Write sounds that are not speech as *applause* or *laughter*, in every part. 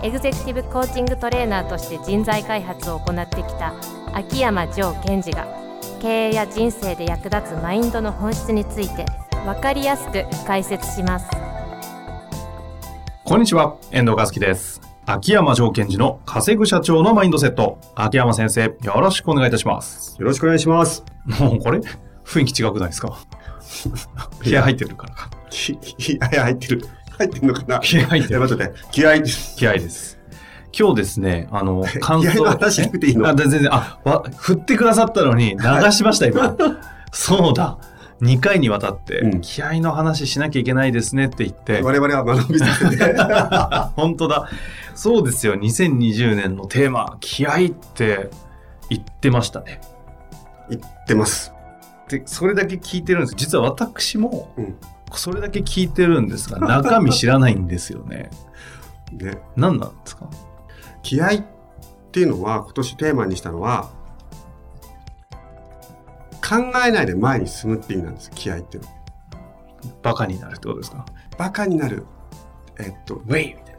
エグゼクティブコーチングトレーナーとして人材開発を行ってきた秋山城賢治が経営や人生で役立つマインドの本質について分かりやすく解説しますこんにちは、遠藤和樹です。秋山城賢治の稼ぐ社長のマインドセット。秋山先生、よろしくお願いいたします。よろしくお願いします。もうこれ、雰囲気違くないですか？気合入ってるからか。き気合入ってる。入ってるのかな？気合入ってる。え待ってて、気合、気合です。今日ですね、あの、*laughs* 感気合の話しなくていいの？あ、全然、あ、わ、振ってくださったのに流しました、今。そうだ。2回にわたって、うん気合の話しなきゃいけないですねって言って、我々は学びさせて。*laughs* 本当だ。そうですよ。2020年のテーマ、気合って言ってましたね。言ってます。で、それだけ聞いてるんです。実は私も、うん。それだけ聞いてるんですが、中身知らないんですよね。*laughs* ね。何なんですか？気合っていうのは、今年テーマにしたのは、考えないで前に進むっていう意味なんです。気合っていうのは。バカになるってことですか？バカになる。えっと、ウェイみたい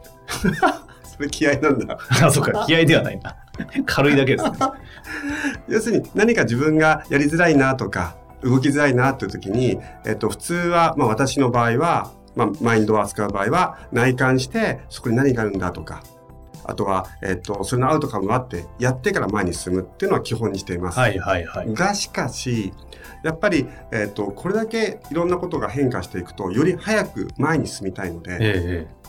それ気合なんだ。な。あ、そうか。気合ではないんだ。軽いだけですね。要するに何か自分がやりづらいなとか動きづらいなという時に、えっと、普通は、まあ、私の場合は、まあ、マインドを扱う場合は内観してそこに何があるんだとかあとは、えっと、それのアウトカムがあってやってから前に進むっていうのは基本にしています。はいはいはい。がしかしやっぱり、えっと、これだけいろんなことが変化していくとより早く前に進みたいので、ええ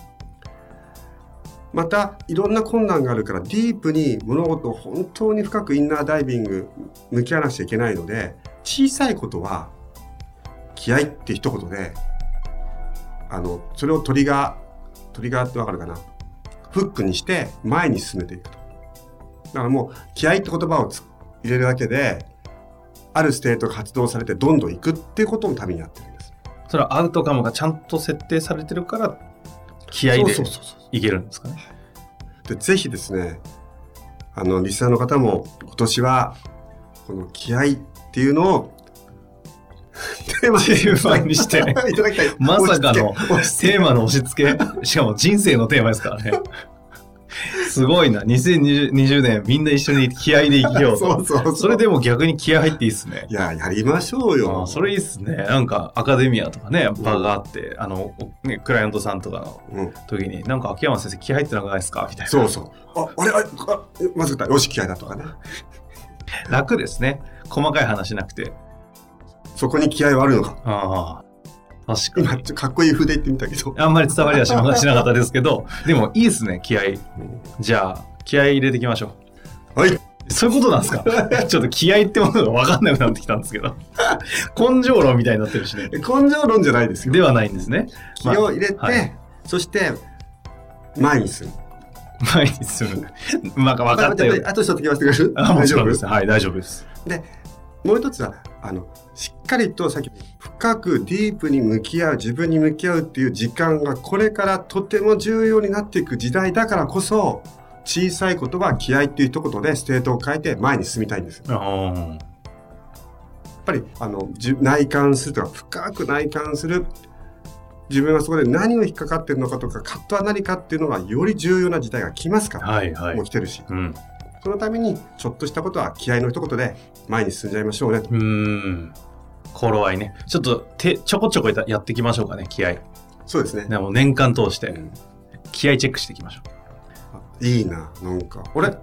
またいろんな困難があるからディープに物事を本当に深くインナーダイビング向き合わなくちゃいけないので小さいことは気合って一言であのそれをトリガートリガーってわかるかな？フックにして前に進めていくと。だからもう気合って言葉をつ入れるだけである state が発動されてどんどんいくっていうことのためにやってるんです。それは outcome がちゃんと設定されてるから、気合でいけるんですかね？でぜひですねあのリスナーの方も今年はこの気合っていうのをテーマにして *laughs* いただきたいまさかのテーマの押し付け、しかも人生のテーマですからね。すごいな。2020年みんな一緒に気合で生きようそと。*laughs* うそうそれでも逆に気合入っていいっすね。いややりましょうあよーそれいいっすね。なんかアカデミアとかね、場があって、あの、ね、クライアントさんとかのうん、時に、なんか秋山先生気合入ってなくないですか？みたいな。そうそうああれあれあまずかったよし気合だとかね楽ですね。細かい話なくて。そこに気合はあるのかああ、確かに。今ちょっとかっこいい風で言ってみたけど、あんまり伝わりはしなかったですけど、でもいいっすね、気合。じゃあ、気合入れていきましょう。はいそういうことなんですか？*laughs* ちょっと気合ってものが分かんなくなってきたんですけど。根性論みたいになってるしね。*laughs* 根性論じゃないですよではないんですね。気を入れて、まあはいそして前に進む前に進む。なんか分かったよ。あと一つ聞かせてくれるあもちろんです。大丈はい、大丈夫です。夫でもう一つはあのしっかりとさっき深くディープに向き合う自分に向き合うっていう時間がこれからとても重要になっていく時代だからこそ小さいことは気合っていう一言で state を変えて前に進みたいんですよ。やあっぱりあのじ内観するとか深く内観する自分はそこで何を引っかかってるのかとか葛藤は何かっていうのがより重要な時代が来ますから、はいはいもう。来てるしうん。そのためにちょっとしたことは気合の一言で前に進んじゃいましょうねとうーん。頃合いね。ちょっと手、ちょこちょこやっていきましょうかね、気合。そうですね。でも年間通してうん気合チェックしていきましょう。いいな、なんか。あれ？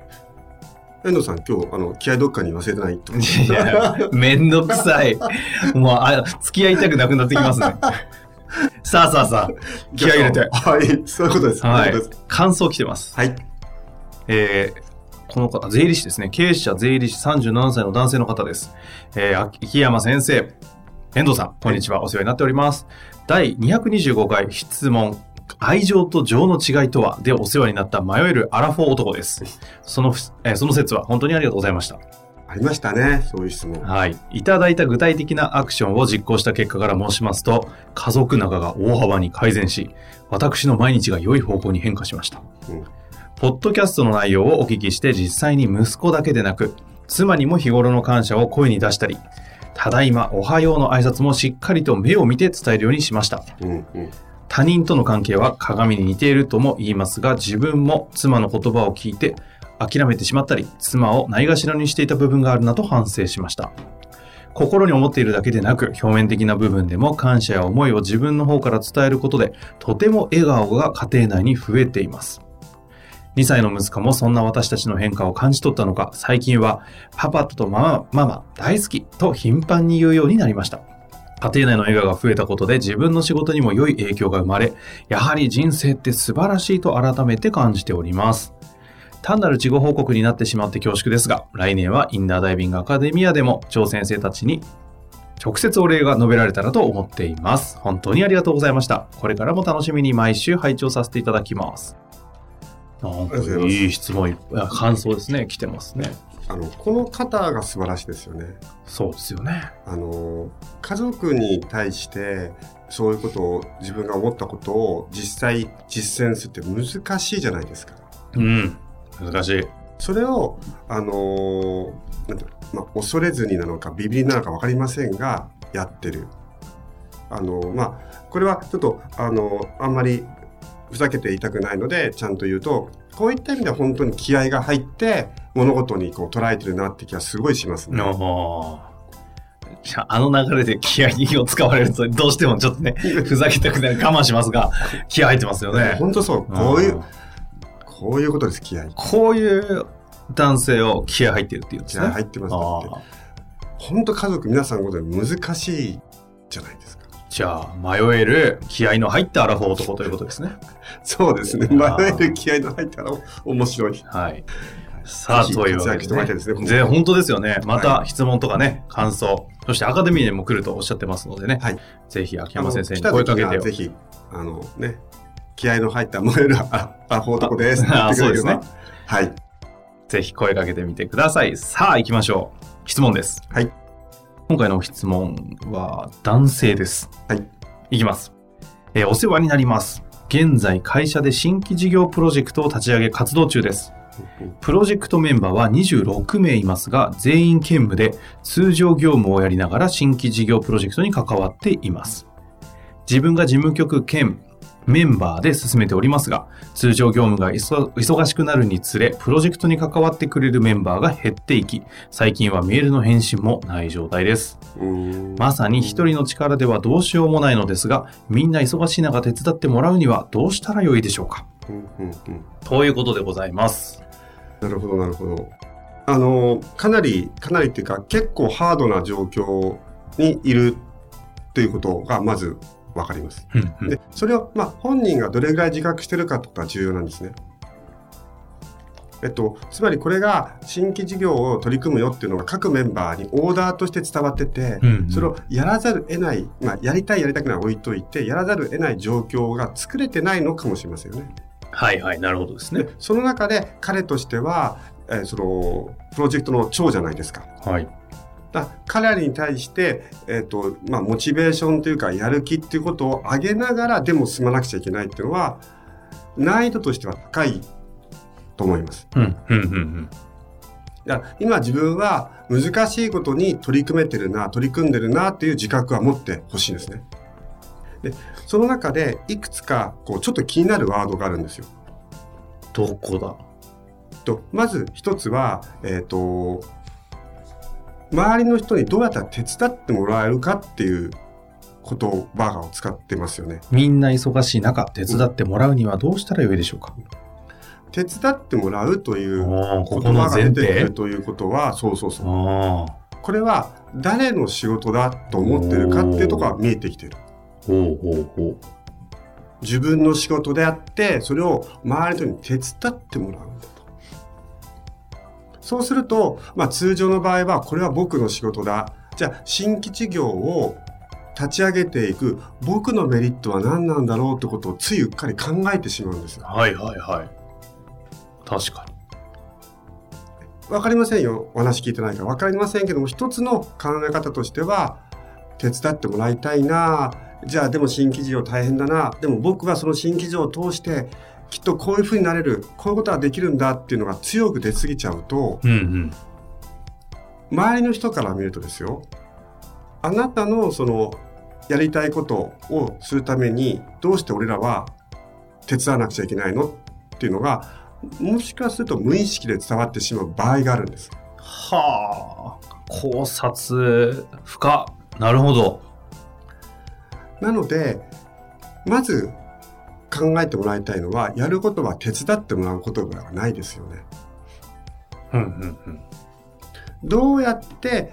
遠藤さん、今日、あの、気合どっかに忘れてないといや、めんどくさい。もう、あ、付き合いたくなくなってきますね。*laughs* さあさあさあ、*laughs* 気合入れて。はい、そういうことです。はい。感想来てます。はい。えーこの方、税理士ですね。経営者税理士37歳の男性の方です。えー、秋山先生、遠藤さん、こんにちは。お世話になっております。第225回質問、愛情と情の違いとは？でお世話になった迷えるアラフォー男です。その、えーその説は本当にありがとうございました。ありましたね、そういう質問。はい。いただいた具体的なアクションを実行した結果から申しますと、家族仲が大幅に改善し、私の毎日が良い方向に変化しました。うんポッドキャストの内容をお聞きして実際に息子だけでなく、妻にも日頃の感謝を声に出したり、ただいま、おはようの挨拶もしっかりと目を見て伝えるようにしました。うんうん他人との関係は鏡に似ているとも言いますが、自分も妻の言葉を聞いて諦めてしまったり、妻をないがしろにしていた部分があるなと反省しました。心に思っているだけでなく、表面的な部分でも感謝や思いを自分の方から伝えることで、とても笑顔が家庭内に増えています。2歳の息子もそんな私たちの変化を感じ取ったのか、最近は、パパとママ、ママ、大好きと頻繁に言うようになりました。家庭内の笑顔が増えたことで自分の仕事にも良い影響が生まれ、やはり人生って素晴らしいと改めて感じております。単なる事後報告になってしまって恐縮ですが、来年はインナーダイビングアカデミアでも、超先生たちに直接お礼が述べられたらと思っています。本当にありがとうございました。これからも楽しみに毎週拝聴させていただきます。なんかいいい質問いっぱい、感想ですね、来てますね。あのこの方が素晴らしいですよね。そうですよね。あの家族に対してそういうことを自分が思ったことを実際実践するって難しいじゃないですか。うん。難しい。それをあのなんてまあ、恐れずになのかビビりなのか分かりませんがやってる。あのまあこれはちょっとあのあんまりふざけていたくないのでちゃんと言うとこういった意味では本当に気合が入って物事にこう捉えてるなって気がすごいしますね。おじゃあ、あの流れで気合を使われると、どうしてもちょっとね、*laughs* ふざけたくなる我慢しますが、気合入ってますよね。本当そうこういううんこういうことです気合こういう男性を気合入ってるっていうんですね。気合入ってます本当家族皆さんごとに難しいじゃないですか。ーじゃあ、迷える気合の入ったアラフォー男ということですね。*laughs* そうですね。迷える気合の入ったら面白い。はい。さあ、というわけでね。ですねぜ本当ですよね。または質問とかね、感想、そしてアカデミーにも来るとおっしゃってますのでね、はいぜひ秋山先生に声かけてぜひ、あのね、気合の入った燃えるアアホ男です。あそうですはい。ぜひ声かけてみてください。さあ、行きましょう。質問です。はい。今回の質問は男性です。はい。いきます。えーお世話になります。現在会社で新規事業プロジェクトを立ち上げ活動中です。プロジェクトメンバーは26名いますが、全員兼務で通常業務をやりながら新規事業プロジェクトに関わっています。自分が事務局兼メンバーで進めておりますが、通常業務が忙忙しくなるにつれ、プロジェクトに関わってくれるメンバーが減っていき、最近はメールの返信もない状態です。まさに一人の力ではどうしようもないのですが、みんな忙しい中手伝ってもらうにはどうしたらよいでしょうか？うんうんうんということでございます。なるほど、なるほど。あの、かなり、かなりっていうか、結構ハードな状況にいるということが、まず分かります。うんうんで、それを、まあ、本人がどれぐらい自覚してるかってことは重要なんですね。えっと、つまりこれが新規事業を取り組むよっていうのが各メンバーにオーダーとして伝わってて、うんうんそれをやらざる得ない、まあ、やりたいやりたくない置いといて、やらざる得ない状況が作れてないのかもしれませんよね。はいはい、なるほどですねで。その中で彼としては、えーそのプロジェクトの長じゃないですか。はい。だ彼らに対して、えーとまあ、モチベーションというかやる気っていうことを上げながらでも進まなくちゃいけないっていうのは難易度としては高いと思います。うん、うん、うん、だから今自分は難しいことに取り組めてるな取り組んでるなっていう自覚は持ってほしいんですね。でその中でいくつかこうちょっと気になるワードがあるんですよ。どこだ？とまず一つは、えー、と周りの人にどうやったら手伝ってもらえるかっていう言葉を使ってますよね。みんな忙しい中、手伝ってもらうにはどうしたらよいでしょうか、手伝ってもらうという言葉が出てく提るということはそうそうそうあこれは誰の仕事だと思ってるかっていうところが見えてきてる。自分の仕事であってそれを周りの人に手伝ってもらうんだと。そうすると、まあ、通常の場合はこれは僕の仕事だじゃあ新規事業を立ち上げていく僕のメリットは何なんだろうってことをついうっかり考えてしまうんですよ。はいはいはい。確かに。わかりませんよ。お話聞いてないから。わかりませんけども、一つの考え方としては、手伝ってもらいたいなじゃあでも新規事業大変だなでも僕はその新規事業を通して、きっとこういうふうになれる、こういうことができるんだっていうのが強く出過ぎちゃうと、うんうん。周りの人から見るとですよ、あなたのその、やりたいことをするために、どうして俺らは手伝わなくちゃいけないのっていうのが、もしかすると無意識で伝わってしまう場合があるんです。はあ。考察、深。なるほど。なので、まず考えてもらいたいのは、やることは手伝ってもらうことではないですよね。うんうんうん。どうやって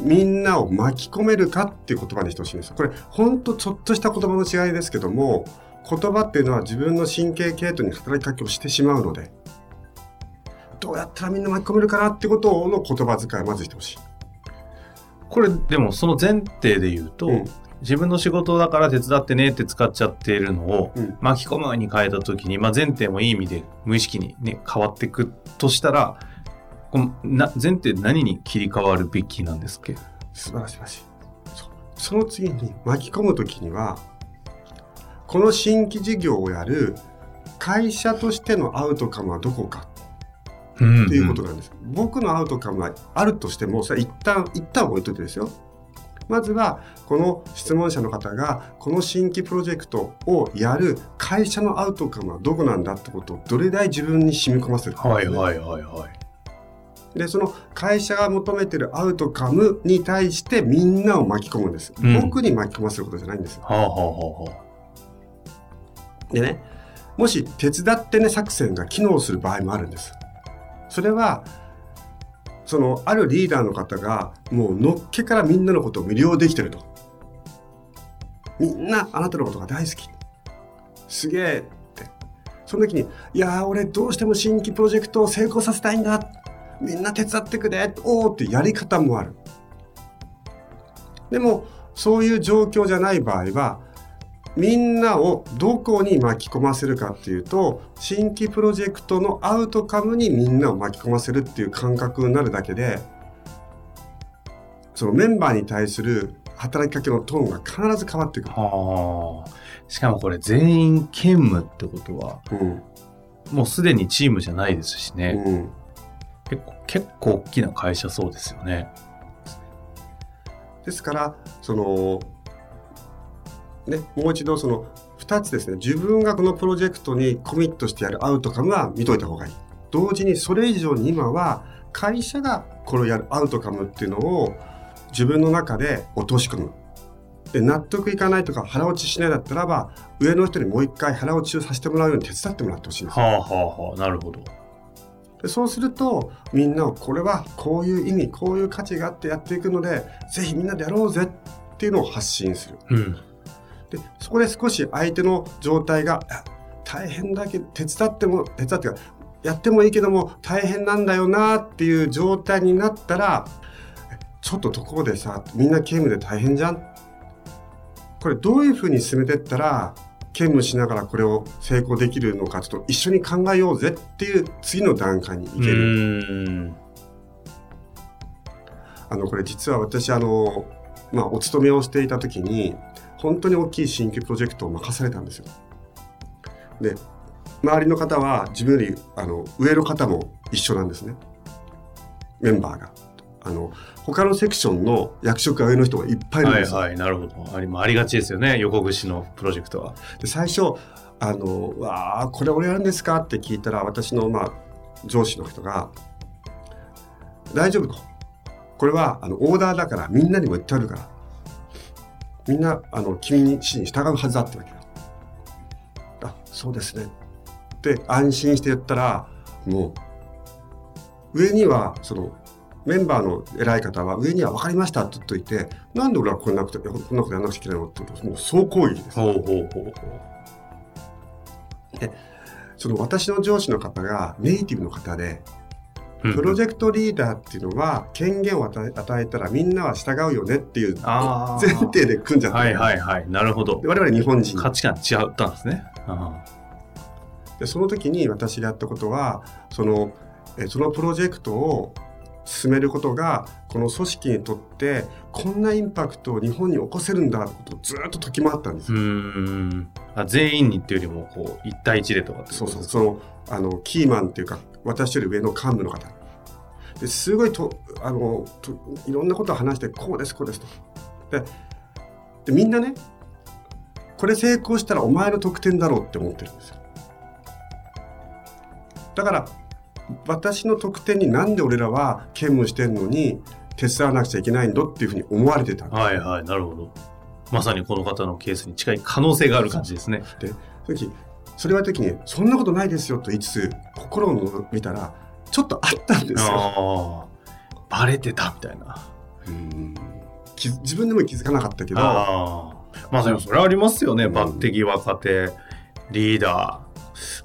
みんなを巻き込めるかっていう言葉にしてほしいんですよ。これ、ほんとちょっとした言葉の違いですけども、言葉っていうのは自分の神経系統に働きかけをしてしまうので、どうやったらみんな巻き込めるかなってことの言葉遣いをまずしてほしい。これ、でもその前提で言うと、うん。自分の仕事だから手伝ってねって使っちゃっているのを、うん。巻き込むに変えた時に、まあ、前提もいい意味で無意識にね、変わっていくとしたら、このな前提何に切り替わるべきなんですっけ？素晴らしい。素晴らしい。そその次に巻き込むときには、この新規事業をやる会社としてのアウトカムはどこかっていうことなんです。僕のアウトカムはあるとしても、それは一旦、一旦置いといてですよ。まずは、この質問者の方が、この新規プロジェクトをやる会社のアウトカムはどこなんだってことをどれだけ自分に染み込ませるか、はいはいはいはい。で、その会社が求めてるアウトカムに対してみんなを巻き込むんです。うん僕に巻き込ませることじゃないんですよ。はあはあはあはでね、もし手伝ってね作戦が機能する場合もあるんです。それは、そのあるリーダーの方がもうのっけからみんなのことを魅了できてると。みんなあなたのことが大好き。すげえって。その時に、いや俺どうしても新規プロジェクトを成功させたいんだ。みんな手伝ってくれ。おーってやり方もある。でも、そういう状況じゃない場合は、みんなをどこに巻き込ませるかっていうと新規プロジェクトのアウトカムにみんなを巻き込ませるっていう感覚になるだけでそのメンバーに対する働きかけのトーンが必ず変わってくる。しかもこれ全員兼務ってことは、うんもうすでにチームじゃないですしね。うん結構、結構大きな会社そうですよね。ですからそのねもう一度その2つですね自分がこのプロジェクトにコミットしてやるアウトカムは見といた方がいい同時にそれ以上に今は会社がこれをやるアウトカムっていうのを自分の中で落とし込むで納得いかないとか腹落ちしないだったらば上の人にもう一回腹落ちをさせてもらうように手伝ってもらってほしいんですよはあはあはあ。なるほど。でそうするとみんなをこれはこういう意味こういう価値があってやっていくのでぜひみんなでやろうぜっていうのを発信するうん。でそこで少し相手の状態があ大変だけど手伝っても手伝ってかやってもいいけども大変なんだよなっていう状態になったらえちょっとところでさみんな兼務で大変じゃん？これどういうふうに進めてったら兼務しながらこれを成功できるのかちょっと一緒に考えようぜっていう次の段階に行ける。うん。あのこれ実は私あの、まあ、お勤めをしていた時に本当に大きい新規プロジェクトを任されたんですよ。で周りの方は自分よりあの上の方も一緒なんですねメンバーが。あの他のセクションの役職が上の人がいっぱいいるんですよ。はいはい。なるほど。ありありがちですよね。横串のプロジェクトは。で最初あの「わあこれ俺やるんですか?」って聞いたら私の、まあ、上司の人が「大丈夫」と「これはあのオーダーだからみんなにも言ってあるからみんなあの君に指示に従うはずだ」ってわけよ。あそうですねって安心して言ったらもう上にはそのメンバーの偉い方は上には分かりましたって言っといてなんで俺はこんなことこんなことやらなくちゃいけないのってもう総攻撃です。ほうほうほうほう。その私の上司の方がネイティブの方でうんプロジェクトリーダーっていうのは権限を与えたらみんなは従うよねっていう前提で組んじゃった。はいはいはい。なるほどで。我々日本人価値観違ったんですね。あでその時に私がやったことはそのえそのプロジェクトを進めることがこの組織にとってこんなインパクトを日本に起こせるんだってことをずっと解き回ったんですーうんあ。全員にっていうよりも、こう、一対一でとかってそうそうそのあのキーマンっていうか私より上の幹部の方ですごいとあのといろんなことを話してこうですこうですとででみんなねこれ成功したらお前の得点だろうって思ってるんですよだから私の得点になんで俺らは兼務してんのに手伝わなくちゃいけないんだっていうふうに思われてたんですはいはい、なるほど。まさにこの方のケースに近い可能性がある感じですね。その時それは時にそんなことないですよと言いつつ心を見たらちょっとあったんですよ。バレてたみたいな。うん自分でも気づかなかったけどああ。まあでもそれはありますよね。うん抜擢若手、リーダ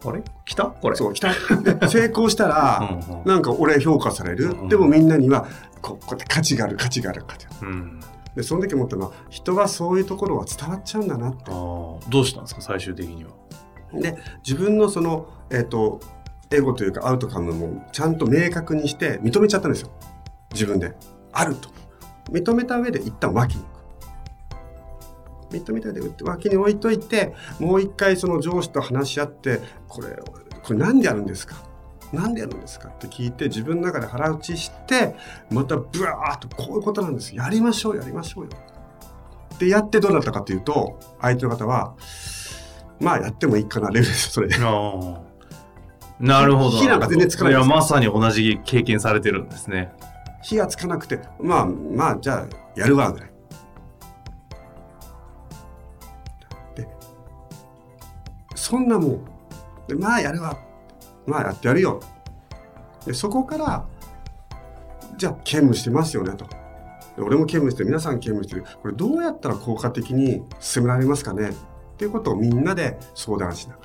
ー。あれ？来た？これ。そう来たで成功したら、*laughs* うんうんなんか俺評価される、うんでもみんなにはここうやって価値がある価値がある価値があるうん。でその時思ったのは人はそういうところは伝わっちゃうんだなって。どうしたんですか？最終的には。で自分のそのえっ、とエゴというかアウトカムもちゃんと明確にして認めちゃったんですよ。自分で。あると。認めた上で一旦脇に置く。認めた上で脇に置いといてもう一回その上司と話し合ってこれこれなんでやるんですか？なんでやるんですか？って聞いて自分の中で腹打ちしてまたブワーっとこういうことなんです。やりましょうやりましょうよ。でやってどうだったかというと相手の方はまあやってもいいかなレベルですそれで。なるほど。火なんか全然つかない。いや、まさに同じ経験されてるんですね。火がつかなくてまあまあじゃあやるわぐらい。でそんなもん。でまあやるわ。まあやってやるよ。でそこからじゃあ兼務してますよねと。で俺も兼務してる。皆さん兼務してる。これどうやったら効果的に進められますかねっていうことをみんなで相談しなが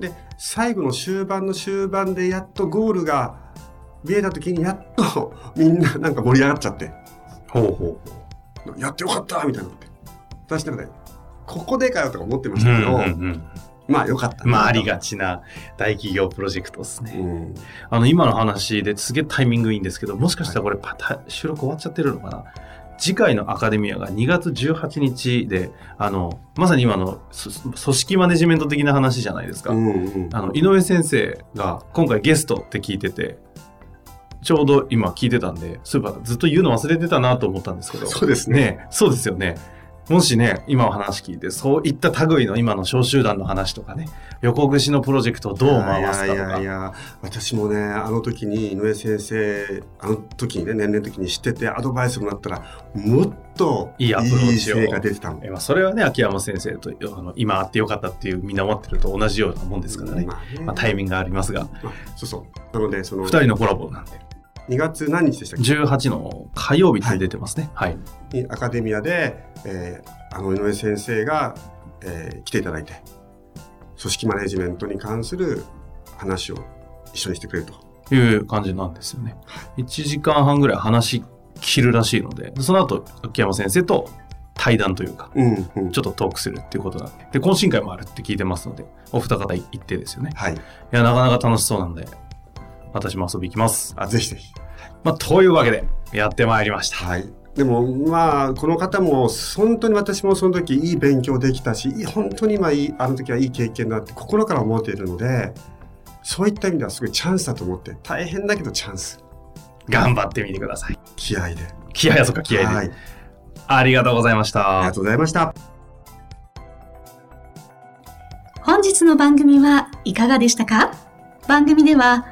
らで最後の終盤の終盤でやっとゴールが見えた時にやっと *laughs* みんななんか盛り上がっちゃってほうほやってよかったみたいなのって私の中でここでかよとか思ってまう。したけど、うんうんまあよかったうん。なまあ、ありがちな大企業プロジェクトですね。うんあの、今の話ですげえタイミングいいんですけど、もしかしたらこれパタ収録終わっちゃってるのかな？次回のアカデミアが2月18日で、あの、まさに今のそ組織マネジメント的な話じゃないですか。うんうんあの、井上先生が今回ゲストって聞いてて、ちょうど今聞いてたんで、そういえばずっと言うの忘れてたなと思ったんですけど。そうですねねそうですよね。もしね、今お話聞いて、そういった類の今の小集団の話とかね、横串のプロジェクトをどう回すかといやいやいか。や私もねあの時に井上先生あの時にね年齢の時に知っててアドバイスもらったらもっといいアプローチを。出てたもん。えまあ、それはね、秋山先生とあの今あってよかったっていうみんな思ってると同じようなもんですからね。まあね。まあ、タイミングがありますが、まあそうそう。なのでその二人のコラボなんで、2月何日でしたっけ？18の火曜日って出てますね。はい。にアカデミアで、えーあの井上先生が、えー来ていただいて組織マネジメントに関する話を一緒にしてくれると。いう感じなんですよね。1時間半ぐらい話し切るらしいので、その後、秋山先生と対談というか、うんうんちょっとトークするっていうことなんで、で、懇親会もあるって聞いてますので、お二方行ってですよね。はい。いや、なかなか楽しそうなんで、私も遊び行きます。あぜひぜひ。まあ、というわけで、やってまいりました。はい。でもまあこの方も本当に私もその時いい勉強できたし本当に今いいあの時はいい経験だって心から思っているのでそういった意味ではすごいチャンスだと思って大変だけどチャンス頑張ってみてください。気合で気合やそっか、気合で。はいありがとうございましたありが。とうございました本日の番組はいかがでしたか？番組では